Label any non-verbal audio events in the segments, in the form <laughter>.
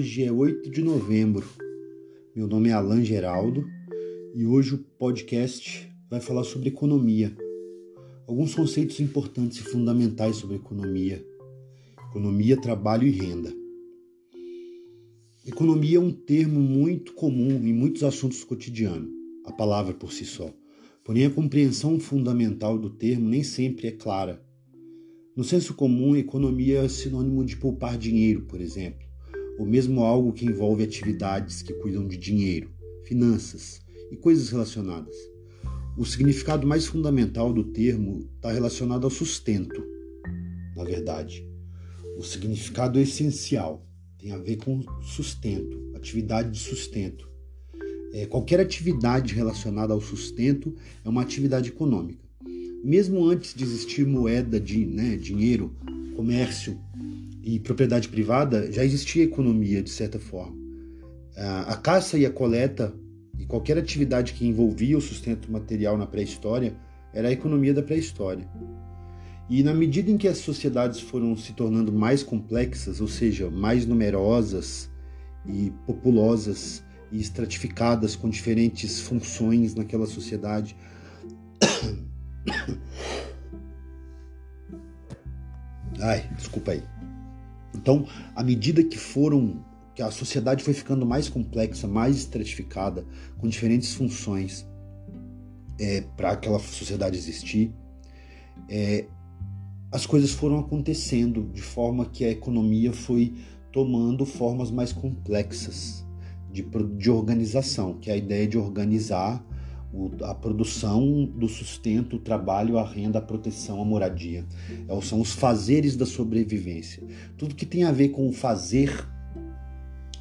Hoje é 8 de novembro. Meu nome é Alan Geraldo e hoje o podcast vai falar sobre economia. Alguns conceitos importantes e fundamentais sobre economia. Economia, trabalho e renda. Economia é um termo muito comum em muitos assuntos cotidianos, a palavra por si só. Porém, a compreensão fundamental do termo nem sempre é clara. No senso comum, economia é sinônimo de poupar dinheiro, por exemplo, ou mesmo algo que envolve atividades que cuidam de dinheiro, finanças e coisas relacionadas. O significado mais fundamental do termo está relacionado ao sustento, na verdade. O significado essencial tem a ver com sustento, atividade de sustento. É, qualquer atividade relacionada ao sustento é uma atividade econômica. Mesmo antes de existir moeda de né, dinheiro, comércio e propriedade privada, já existia economia de certa forma. A caça e a coleta e qualquer atividade que envolvia o sustento material na pré-história era a economia da pré-história. E na medida em que as sociedades foram se tornando mais complexas, ou seja, mais numerosas e populosas e estratificadas com diferentes funções naquela sociedade, <coughs> Ai, desculpa aí. Então, à medida que foram que a sociedade foi ficando mais complexa, mais estratificada, com diferentes funções é, para aquela sociedade existir, é, as coisas foram acontecendo de forma que a economia foi tomando formas mais complexas de, de organização, que é a ideia de organizar a produção do sustento, o trabalho, a renda, a proteção, a moradia. É, são os fazeres da sobrevivência. Tudo que tem a ver com o fazer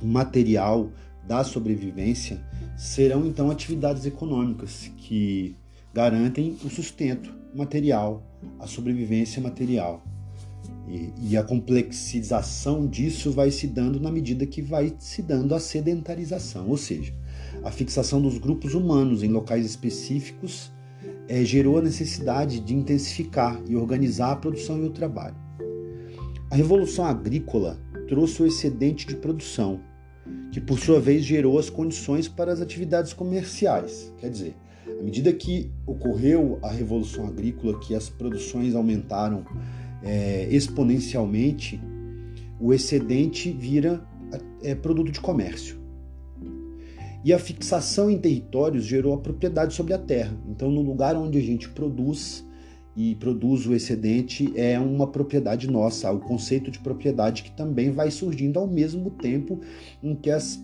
material da sobrevivência serão então atividades econômicas que garantem o sustento material, a sobrevivência material. E, e, a complexização disso vai se dando na medida que vai se dando a sedentarização, ou seja, a fixação dos grupos humanos em locais específicos é, gerou a necessidade de intensificar e organizar a produção e o trabalho. A revolução agrícola trouxe o excedente de produção, que por sua vez gerou as condições para as atividades comerciais. Quer dizer, à medida que ocorreu a revolução agrícola, que as produções aumentaram é, exponencialmente, o excedente vira é, produto de comércio. E a fixação em territórios gerou a propriedade sobre a terra. Então, no lugar onde a gente produz e produz o excedente é uma propriedade nossa, o conceito de propriedade que também vai surgindo ao mesmo tempo em que as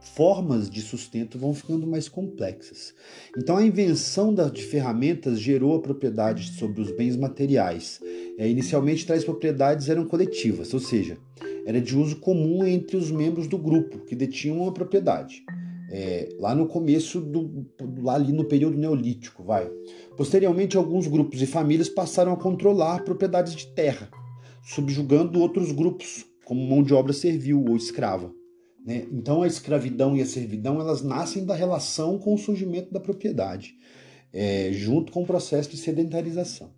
formas de sustento vão ficando mais complexas. Então, a invenção de ferramentas gerou a propriedade sobre os bens materiais. É, inicialmente, tais propriedades eram coletivas, ou seja, era de uso comum entre os membros do grupo que detinham uma propriedade. É, lá no começo do lá ali no período neolítico, vai. Posteriormente, alguns grupos e famílias passaram a controlar propriedades de terra, subjugando outros grupos, como mão de obra servil ou escrava. Né? Então a escravidão e a servidão elas nascem da relação com o surgimento da propriedade, é, junto com o processo de sedentarização.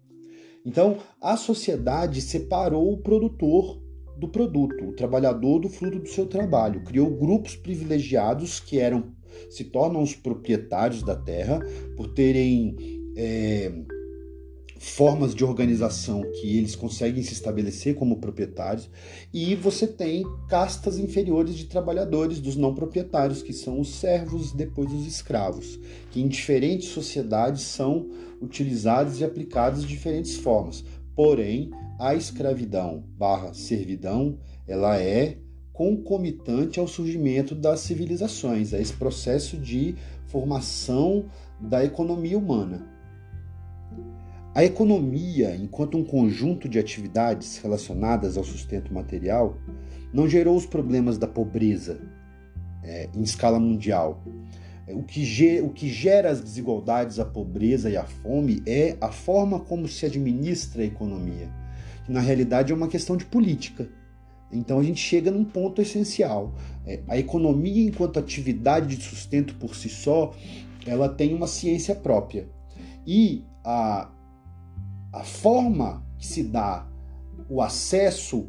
Então a sociedade separou o produtor do produto, o trabalhador do fruto do seu trabalho, criou grupos privilegiados que eram se tornam os proprietários da terra por terem é, formas de organização que eles conseguem se estabelecer como proprietários, e você tem castas inferiores de trabalhadores dos não proprietários, que são os servos, depois os escravos, que em diferentes sociedades são utilizados e aplicados de diferentes formas. Porém, a escravidão barra servidão, ela é concomitante ao surgimento das civilizações, a esse processo de formação da economia humana. A economia, enquanto um conjunto de atividades relacionadas ao sustento material, não gerou os problemas da pobreza é, em escala mundial. O que, o que gera as desigualdades, a pobreza e a fome é a forma como se administra a economia, que na realidade é uma questão de política. Então a gente chega num ponto essencial. É, a economia, enquanto atividade de sustento por si só, ela tem uma ciência própria. E a a forma que se dá o acesso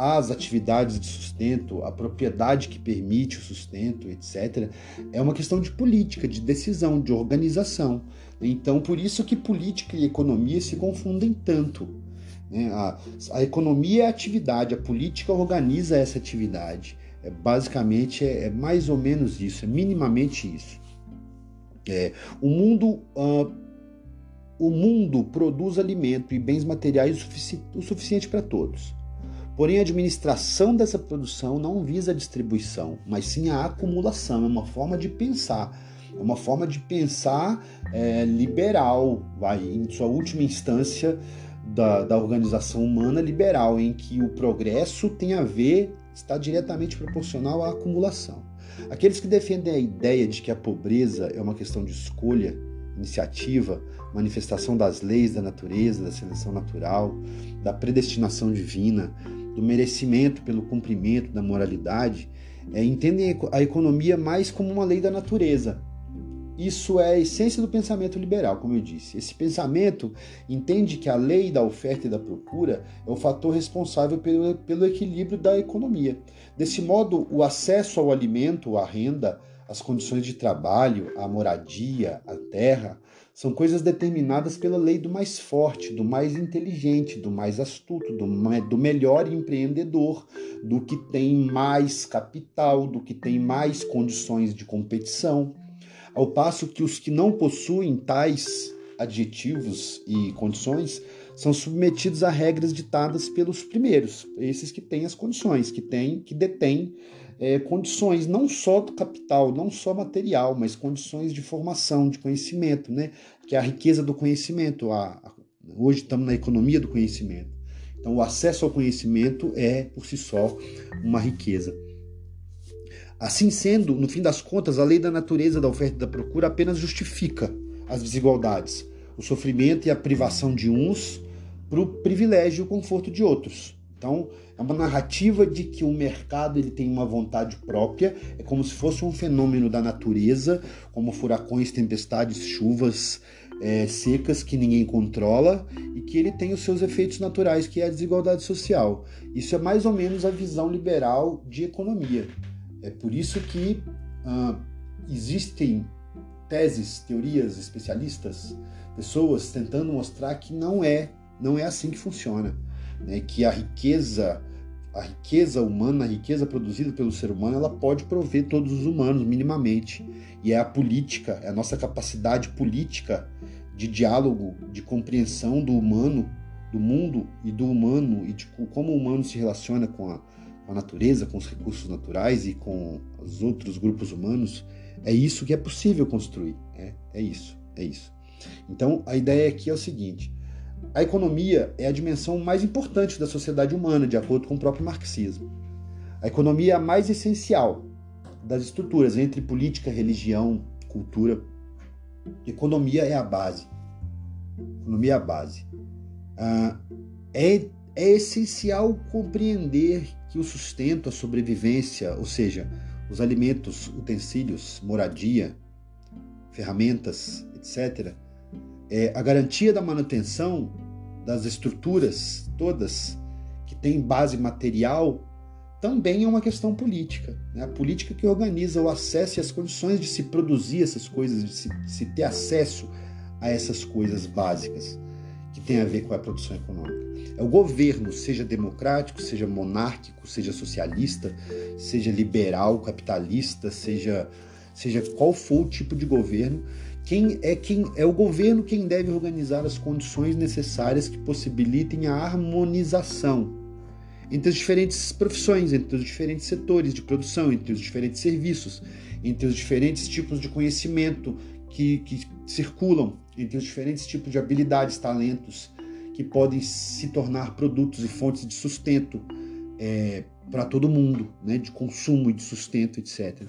às atividades de sustento, a propriedade que permite o sustento, etc., é uma questão de política, de decisão, de organização. Então, por isso que política e economia se confundem tanto. Né? A, a, economia é atividade, a política organiza essa atividade. É, basicamente, é, é mais ou menos isso, é minimamente isso. É, o mundo. Uh, o mundo produz alimento e bens materiais o, o suficiente para todos. Porém, a administração dessa produção não visa a distribuição, mas sim a acumulação. É uma forma de pensar, é uma forma de pensar é, liberal, vai, em sua última instância da, da organização humana liberal, em que o progresso tem a ver, está diretamente proporcional à acumulação. Aqueles que defendem a ideia de que a pobreza é uma questão de escolha, iniciativa, manifestação das leis da natureza, da seleção natural, da predestinação divina, do merecimento pelo cumprimento da moralidade, é, entendem a economia mais como uma lei da natureza. Isso é a essência do pensamento liberal, como eu disse. Esse pensamento entende que a lei da oferta e da procura é o fator responsável pelo, pelo equilíbrio da economia. Desse modo, o acesso ao alimento, à renda, as condições de trabalho, a moradia, a terra, são coisas determinadas pela lei do mais forte, do mais inteligente, do mais astuto, do, do melhor empreendedor, do que tem mais capital, do que tem mais condições de competição. Ao passo que os que não possuem tais adjetivos e condições são submetidos a regras ditadas pelos primeiros, esses que têm as condições, que têm, que detêm é, condições não só do capital, não só material, mas condições de formação, de conhecimento, né? que é a riqueza do conhecimento. A, a, hoje estamos na economia do conhecimento. Então, o acesso ao conhecimento é, por si só, uma riqueza. Assim sendo, no fim das contas, a lei da natureza da oferta e da procura apenas justifica as desigualdades, o sofrimento e a privação de uns para o privilégio e o conforto de outros. Então, é uma narrativa de que o mercado ele tem uma vontade própria, é como se fosse um fenômeno da natureza, como furacões, tempestades, chuvas é, secas que ninguém controla e que ele tem os seus efeitos naturais, que é a desigualdade social. Isso é mais ou menos a visão liberal de economia. É por isso que ah, existem teses, teorias, especialistas, pessoas tentando mostrar que não é, não é assim que funciona né, que a riqueza, a riqueza humana, a riqueza produzida pelo ser humano, ela pode prover todos os humanos minimamente. E é a política, é a nossa capacidade política de diálogo, de compreensão do humano, do mundo e do humano e de como o humano se relaciona com a, a natureza, com os recursos naturais e com os outros grupos humanos. É isso que é possível construir. É, é isso, é isso. Então a ideia aqui é o seguinte: a economia é a dimensão mais importante da sociedade humana, de acordo com o próprio marxismo. A economia é a mais essencial das estruturas entre política, religião, cultura. Economia é a base. Economia é a base. Ah, é, é essencial compreender que o sustento, a sobrevivência, ou seja, os alimentos, utensílios, moradia, ferramentas, etc., é, a garantia da manutenção das estruturas todas que têm base material também é uma questão política. Né? A política que organiza o acesso e as condições de se produzir essas coisas, de se, de se ter acesso a essas coisas básicas que tem a ver com a produção econômica. É o governo, seja democrático, seja monárquico, seja socialista, seja liberal, capitalista, seja, seja qual for o tipo de governo, quem é quem é o governo quem deve organizar as condições necessárias que possibilitem a harmonização entre as diferentes profissões, entre os diferentes setores de produção, entre os diferentes serviços, entre os diferentes tipos de conhecimento que, que circulam, entre os diferentes tipos de habilidades, talentos que podem se tornar produtos e fontes de sustento é, para todo mundo, né, de consumo e de sustento, etc.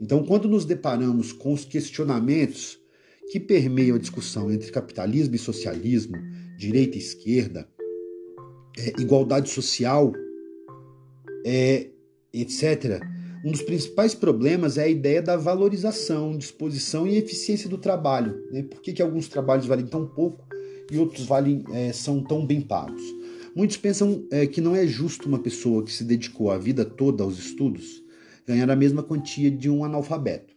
Então, quando nos deparamos com os questionamentos que permeiam a discussão entre capitalismo e socialismo, direita e esquerda, é, igualdade social, é, etc., um dos principais problemas é a ideia da valorização, disposição e eficiência do trabalho. Né? Por que, que alguns trabalhos valem tão pouco e outros valem, é, são tão bem pagos? Muitos pensam é, que não é justo uma pessoa que se dedicou a vida toda aos estudos ganhar a mesma quantia de um analfabeto,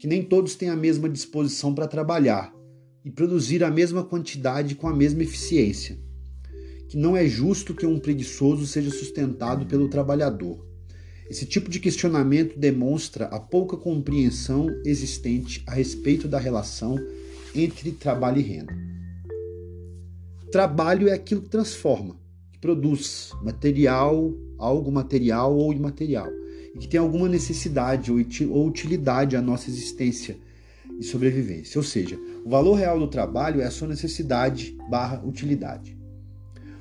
que nem todos têm a mesma disposição para trabalhar e produzir a mesma quantidade com a mesma eficiência, que não é justo que um preguiçoso seja sustentado pelo trabalhador. Esse tipo de questionamento demonstra a pouca compreensão existente a respeito da relação entre trabalho e renda. Trabalho é aquilo que transforma, que produz material, algo material ou imaterial, e que tem alguma necessidade ou utilidade à nossa existência e sobrevivência. Ou seja, o valor real do trabalho é a sua necessidade barra utilidade.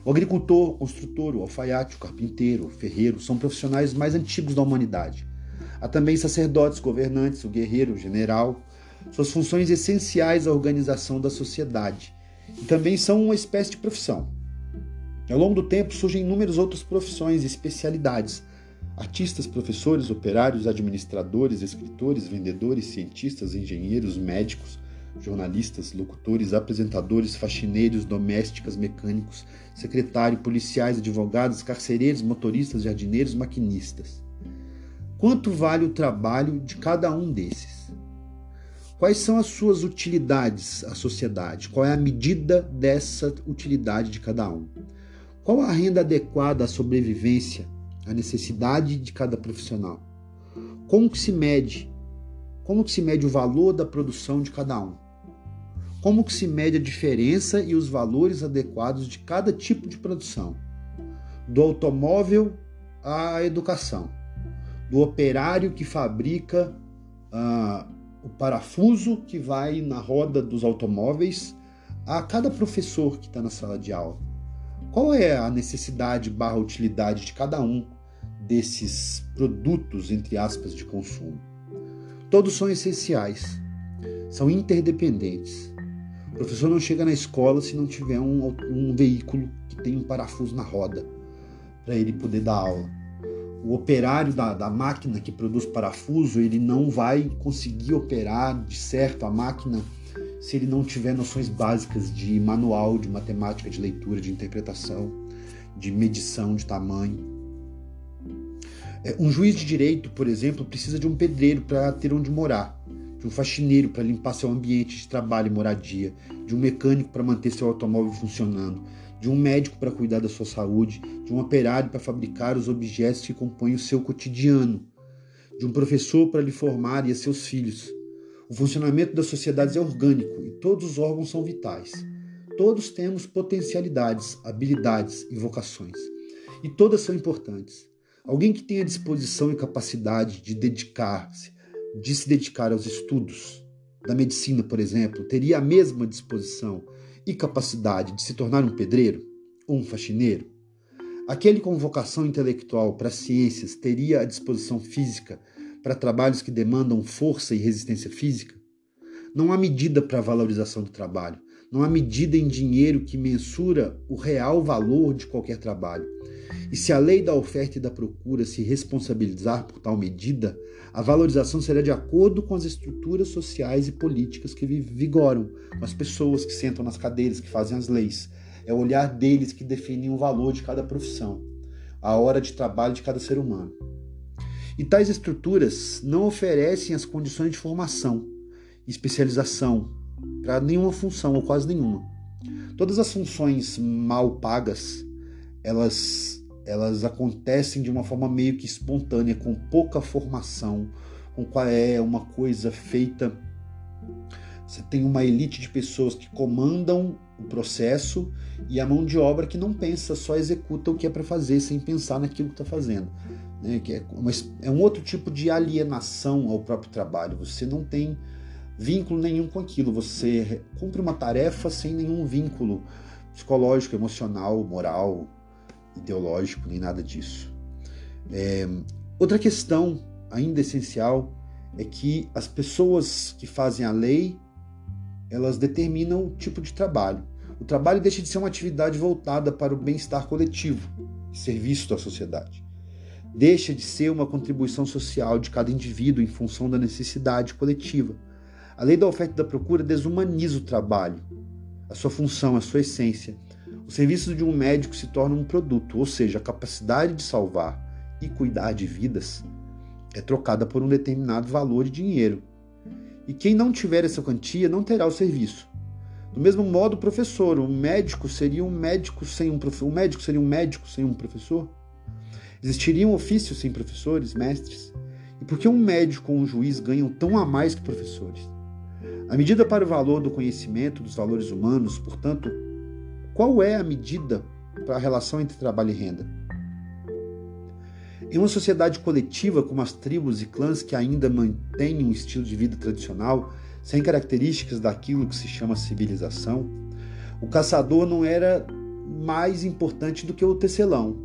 O agricultor, o construtor, o alfaiate, o carpinteiro, o ferreiro são profissionais mais antigos da humanidade. Há também sacerdotes, governantes, o guerreiro, o general, suas funções essenciais à organização da sociedade e também são uma espécie de profissão. Ao longo do tempo surgem inúmeras outras profissões e especialidades. Artistas, professores, operários, administradores, escritores, vendedores, cientistas, engenheiros, médicos, jornalistas, locutores, apresentadores, faxineiros, domésticas, mecânicos, secretário, policiais, advogados, carcereiros, motoristas, jardineiros, maquinistas. Quanto vale o trabalho de cada um desses? Quais são as suas utilidades à sociedade? Qual é a medida dessa utilidade de cada um? Qual a renda adequada à sobrevivência, à necessidade de cada profissional? Como que se mede? Como que se mede o valor da produção de cada um? Como que se mede a diferença e os valores adequados de cada tipo de produção? Do automóvel à educação, do operário que fabrica uh, o parafuso que vai na roda dos automóveis a cada professor que está na sala de aula. Qual é a necessidade barra utilidade de cada um desses produtos, entre aspas, de consumo? Todos são essenciais, são interdependentes. O professor não chega na escola se não tiver um, um veículo que tem um parafuso na roda para ele poder dar aula o operário da, da máquina que produz parafuso ele não vai conseguir operar de certo a máquina se ele não tiver noções básicas de manual, de matemática, de leitura, de interpretação, de medição de tamanho. É, um juiz de direito, por exemplo, precisa de um pedreiro para ter onde morar, de um faxineiro para limpar seu ambiente de trabalho e moradia, de um mecânico para manter seu automóvel funcionando, de um médico para cuidar da sua saúde, de um operário para fabricar os objetos que compõem o seu cotidiano, de um professor para lhe formar e a seus filhos. O funcionamento das sociedades é orgânico e todos os órgãos são vitais. Todos temos potencialidades, habilidades e vocações. E todas são importantes. Alguém que tenha disposição e capacidade de dedicar-se, de se dedicar aos estudos da medicina, por exemplo, teria a mesma disposição e capacidade de se tornar um pedreiro ou um faxineiro? Aquele com vocação intelectual para ciências teria a disposição física para trabalhos que demandam força e resistência física? Não há medida para a valorização do trabalho. Não há medida em dinheiro que mensura o real valor de qualquer trabalho. E se a lei da oferta e da procura se responsabilizar por tal medida, a valorização será de acordo com as estruturas sociais e políticas que vigoram, com as pessoas que sentam nas cadeiras, que fazem as leis. É o olhar deles que define o valor de cada profissão, a hora de trabalho de cada ser humano. E tais estruturas não oferecem as condições de formação, especialização para nenhuma função ou quase nenhuma. Todas as funções mal pagas, elas elas acontecem de uma forma meio que espontânea, com pouca formação, com qual é uma coisa feita. Você tem uma elite de pessoas que comandam o processo e a mão de obra que não pensa, só executa o que é para fazer sem pensar naquilo que está fazendo. Né? Que é, uma, é um outro tipo de alienação ao próprio trabalho. Você não tem vínculo nenhum com aquilo. Você cumpre uma tarefa sem nenhum vínculo psicológico, emocional, moral, ideológico, nem nada disso. É, outra questão ainda essencial é que as pessoas que fazem a lei elas determinam o tipo de trabalho. O trabalho deixa de ser uma atividade voltada para o bem-estar coletivo serviço da sociedade. Deixa de ser uma contribuição social de cada indivíduo em função da necessidade coletiva. A lei da oferta e da procura desumaniza o trabalho, a sua função, a sua essência, O serviço de um médico se torna um produto, ou seja, a capacidade de salvar e cuidar de vidas é trocada por um determinado valor de dinheiro. E quem não tiver essa quantia não terá o serviço. Do mesmo modo, o professor, o médico seria um médico sem um professor, um médico seria um médico sem um professor? Existiriam ofícios sem professores, mestres? E por que um médico ou um juiz ganham tão a mais que professores? A medida para o valor do conhecimento, dos valores humanos, portanto, qual é a medida para a relação entre trabalho e renda? Em uma sociedade coletiva como as tribos e clãs que ainda mantêm um estilo de vida tradicional, sem características daquilo que se chama civilização, o caçador não era mais importante do que o tecelão.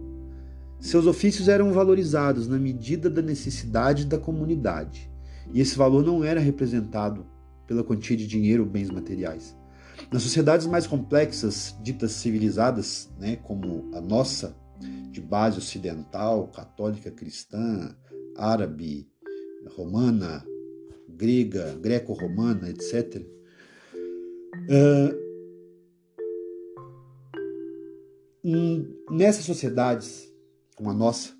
Seus ofícios eram valorizados na medida da necessidade da comunidade, e esse valor não era representado pela quantia de dinheiro ou bens materiais. Nas sociedades mais complexas, ditas civilizadas, né, como a nossa, de base ocidental, católica, cristã, árabe, romana, grega, greco-romana, etc. Uh, nessas sociedades, como a nossa,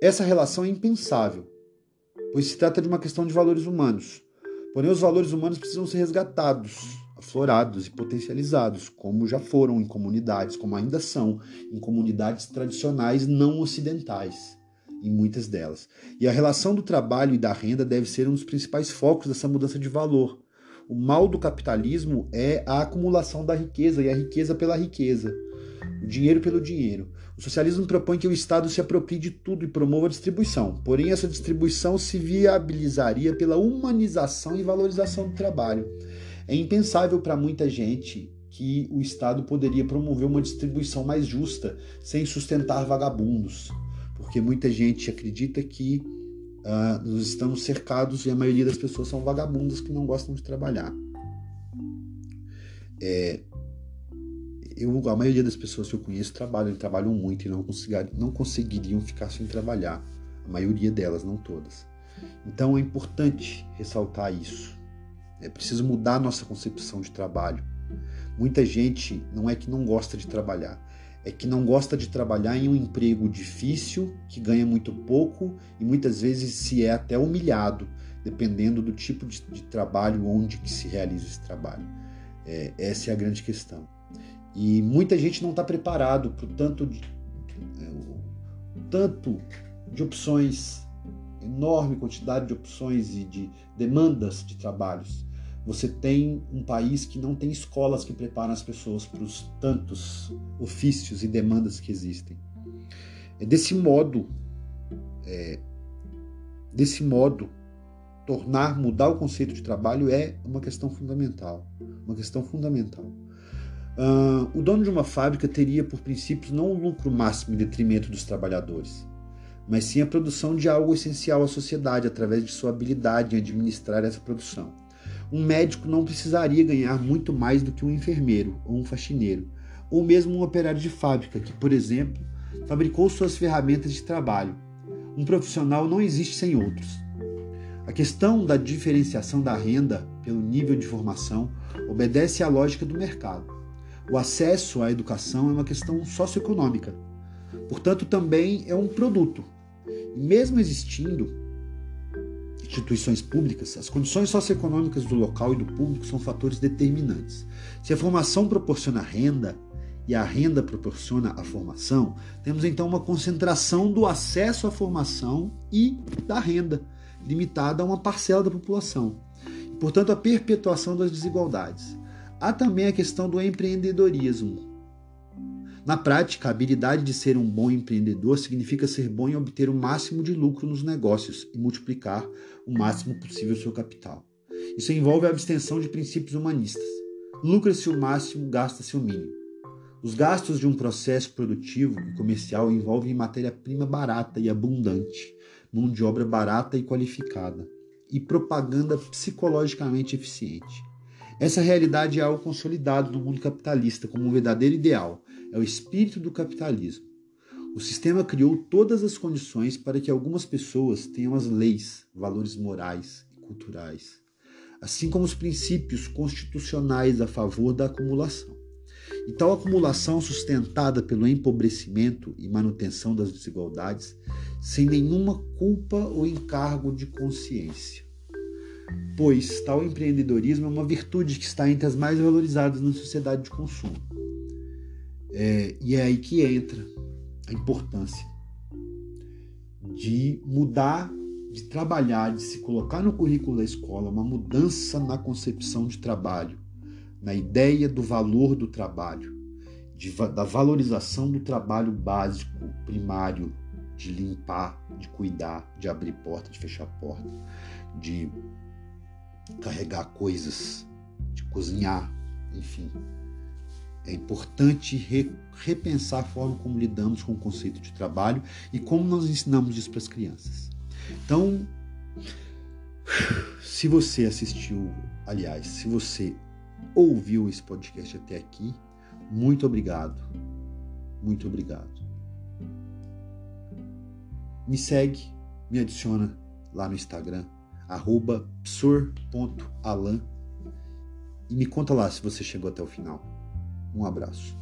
essa relação é impensável, pois se trata de uma questão de valores humanos. Porém, os valores humanos precisam ser resgatados, aflorados e potencializados, como já foram em comunidades, como ainda são em comunidades tradicionais não ocidentais em muitas delas. E a relação do trabalho e da renda deve ser um dos principais focos dessa mudança de valor. O mal do capitalismo é a acumulação da riqueza e a riqueza pela riqueza, dinheiro pelo dinheiro. O socialismo propõe que o Estado se aproprie de tudo e promova a distribuição. Porém, essa distribuição se viabilizaria pela humanização e valorização do trabalho. É impensável para muita gente que o Estado poderia promover uma distribuição mais justa sem sustentar vagabundos porque muita gente acredita que uh, nós estamos cercados e a maioria das pessoas são vagabundas que não gostam de trabalhar. É, eu, a maioria das pessoas que eu conheço trabalham, trabalham muito e não, não conseguiriam ficar sem trabalhar. A maioria delas, não todas. Então é importante ressaltar isso. É preciso mudar nossa concepção de trabalho. Muita gente não é que não gosta de trabalhar, é que não gosta de trabalhar em um emprego difícil, que ganha muito pouco e muitas vezes se é até humilhado, dependendo do tipo de, de trabalho onde que se realiza esse trabalho. É, essa é a grande questão. E muita gente não está preparado para o tanto de, é, tanto de opções, enorme quantidade de opções e de demandas de trabalhos você tem um país que não tem escolas que preparam as pessoas para os tantos ofícios e demandas que existem. É desse modo, é, desse modo, tornar, mudar o conceito de trabalho é uma questão fundamental. Uma questão fundamental. Uh, o dono de uma fábrica teria, por princípio, não o lucro máximo em detrimento dos trabalhadores, mas sim a produção de algo essencial à sociedade através de sua habilidade em administrar essa produção um médico não precisaria ganhar muito mais do que um enfermeiro ou um faxineiro, ou mesmo um operário de fábrica que, por exemplo, fabricou suas ferramentas de trabalho. Um profissional não existe sem outros. A questão da diferenciação da renda pelo nível de formação obedece à lógica do mercado. O acesso à educação é uma questão socioeconômica, portanto, também é um produto. E mesmo existindo instituições públicas, as condições socioeconômicas do local e do público são fatores determinantes. Se a formação proporciona renda e a renda proporciona a formação, temos então uma concentração do acesso à formação e da renda, limitada a uma parcela da população. E, portanto, a perpetuação das desigualdades. Há também a questão do empreendedorismo, na prática, a habilidade de ser um bom empreendedor significa ser bom em obter o máximo de lucro nos negócios e multiplicar o máximo possível seu capital. Isso envolve a abstenção de princípios humanistas. Lucra-se o máximo, gasta-se o mínimo. Os gastos de um processo produtivo e comercial envolvem matéria-prima barata e abundante, mão de obra barata e qualificada, e propaganda psicologicamente eficiente. Essa realidade é algo consolidado no mundo capitalista como um verdadeiro ideal, é o espírito do capitalismo. O sistema criou todas as condições para que algumas pessoas tenham as leis, valores morais e culturais, assim como os princípios constitucionais a favor da acumulação. E tal acumulação sustentada pelo empobrecimento e manutenção das desigualdades, sem nenhuma culpa ou encargo de consciência. Pois tal empreendedorismo é uma virtude que está entre as mais valorizadas na sociedade de consumo. É, e é aí que entra a importância de mudar, de trabalhar, de se colocar no currículo da escola uma mudança na concepção de trabalho, na ideia do valor do trabalho, de, da valorização do trabalho básico, primário, de limpar, de cuidar, de abrir porta, de fechar porta, de carregar coisas, de cozinhar, enfim. É importante re, repensar a forma como lidamos com o conceito de trabalho e como nós ensinamos isso para as crianças. Então, se você assistiu, aliás, se você ouviu esse podcast até aqui, muito obrigado. Muito obrigado. Me segue, me adiciona lá no Instagram, psor.alan e me conta lá se você chegou até o final. Um abraço.